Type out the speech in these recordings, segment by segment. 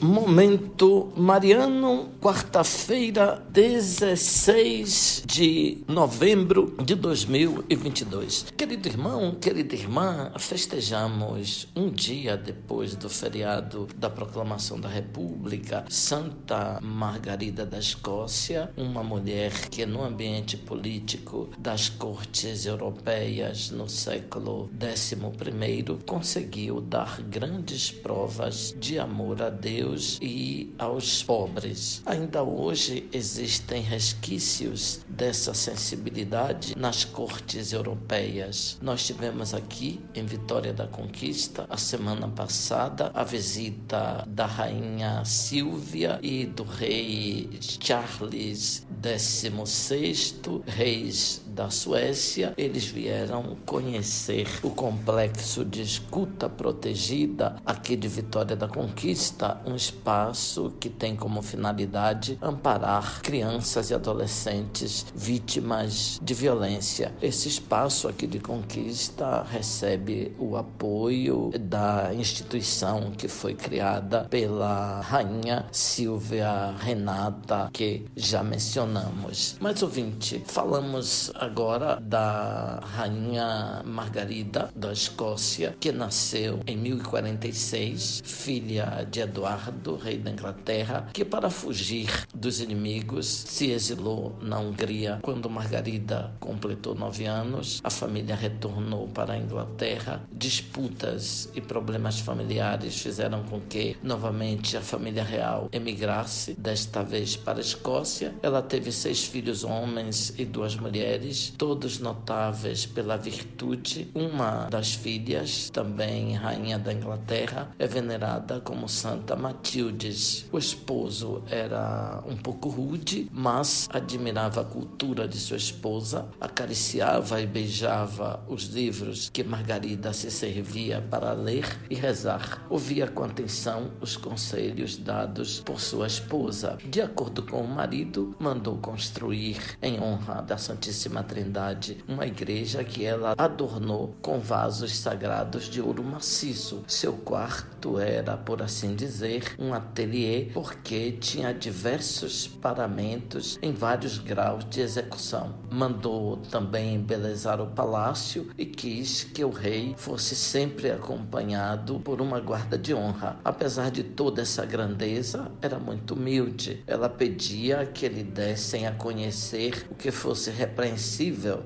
Momento Mariano, quarta-feira, 16 de novembro de 2022. Querido irmão, querida irmã, festejamos um dia depois do feriado da proclamação da República, Santa Margarida da Escócia, uma mulher que no ambiente político das cortes europeias no século XI conseguiu dar grandes provas de amor a Deus E aos pobres. Ainda hoje existem resquícios dessa sensibilidade nas cortes europeias. Nós tivemos aqui em Vitória da Conquista, a semana passada, a visita da rainha Silvia e do rei Charles XVI, reis da Suécia. Eles vieram conhecer o complexo de escuta protegida aqui de Vitória da Conquista, um espaço que tem como finalidade amparar crianças e adolescentes vítimas de violência. Esse espaço aqui de conquista recebe o apoio da instituição que foi criada pela rainha Silvia Renata, que já mencionamos. Mas ouvinte, falamos agora da rainha Margarida da Escócia, que nasceu em 1046, filha de Eduardo rei da Inglaterra, que para fugir dos inimigos se exilou na Hungria. Quando Margarida completou nove anos, a família retornou para a Inglaterra. Disputas e problemas familiares fizeram com que novamente a família real emigrasse, desta vez para a Escócia. Ela teve seis filhos homens e duas mulheres, todos notáveis pela virtude. Uma das filhas, também rainha da Inglaterra, é venerada como Santa Matildes. O esposo era um pouco rude, mas admirava a cultura de sua esposa, acariciava e beijava os livros que Margarida se servia para ler e rezar. Ouvia com atenção os conselhos dados por sua esposa. De acordo com o marido, mandou construir, em honra da Santíssima Trindade, uma igreja que ela adornou com vasos sagrados de ouro maciço. Seu quarto era, por assim dizer, um ateliê porque tinha diversos paramentos em vários graus de execução. Mandou também embelezar o palácio e quis que o rei fosse sempre acompanhado por uma guarda de honra. Apesar de toda essa grandeza, era muito humilde. Ela pedia que lhe dessem a conhecer o que fosse repreensível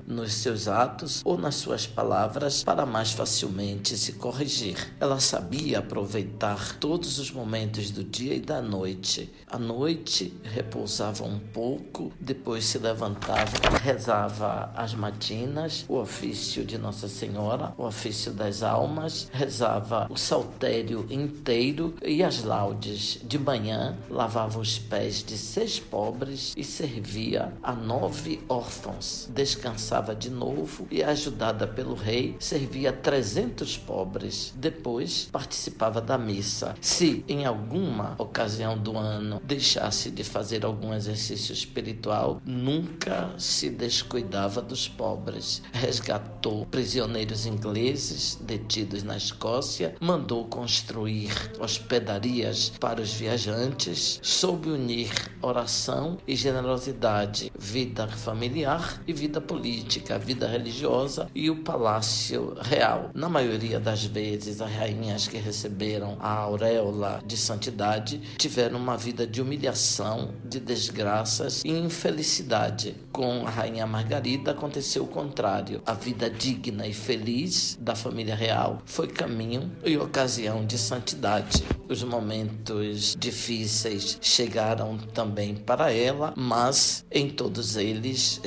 nos seus atos ou nas suas palavras para mais facilmente se corrigir. Ela sabia aproveitar todos os momentos momentos do dia e da noite. À noite repousava um pouco, depois se levantava, rezava as matinas, o ofício de Nossa Senhora, o ofício das almas, rezava o saltério inteiro e as laudes. De manhã lavava os pés de seis pobres e servia a nove órfãos. Descansava de novo e, ajudada pelo rei, servia trezentos pobres. Depois participava da missa. Se em alguma ocasião do ano deixasse de fazer algum exercício espiritual, nunca se descuidava dos pobres. Resgatou prisioneiros ingleses detidos na Escócia, mandou construir hospedarias para os viajantes, soube unir oração e generosidade, vida familiar e vida política, vida religiosa e o palácio real. Na maioria das vezes, as rainhas que receberam a auréola de santidade tiveram uma vida de humilhação, de desgraças e infelicidade. Com a rainha Margarida aconteceu o contrário. A vida digna e feliz da família real foi caminho e ocasião de santidade. Os momentos difíceis chegaram também para ela, mas em todos eles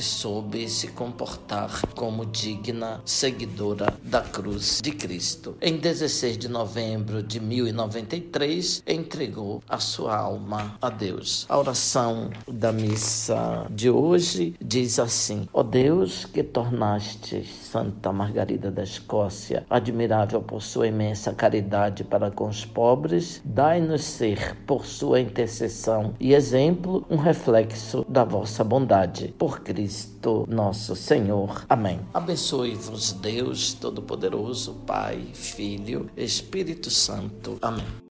se comportar como digna seguidora da cruz de Cristo. Em 16 de novembro de 1093, entregou a sua alma a Deus. A oração da missa de hoje diz assim: Ó oh Deus, que tornaste Santa Margarida da Escócia admirável por sua imensa caridade para com os pobres, dai-nos ser, por sua intercessão e exemplo, um reflexo da vossa bondade. Por Cristo nosso Senhor. Amém. Abençoe-vos, Deus Todo-Poderoso, Pai, Filho, Espírito Santo. Amém.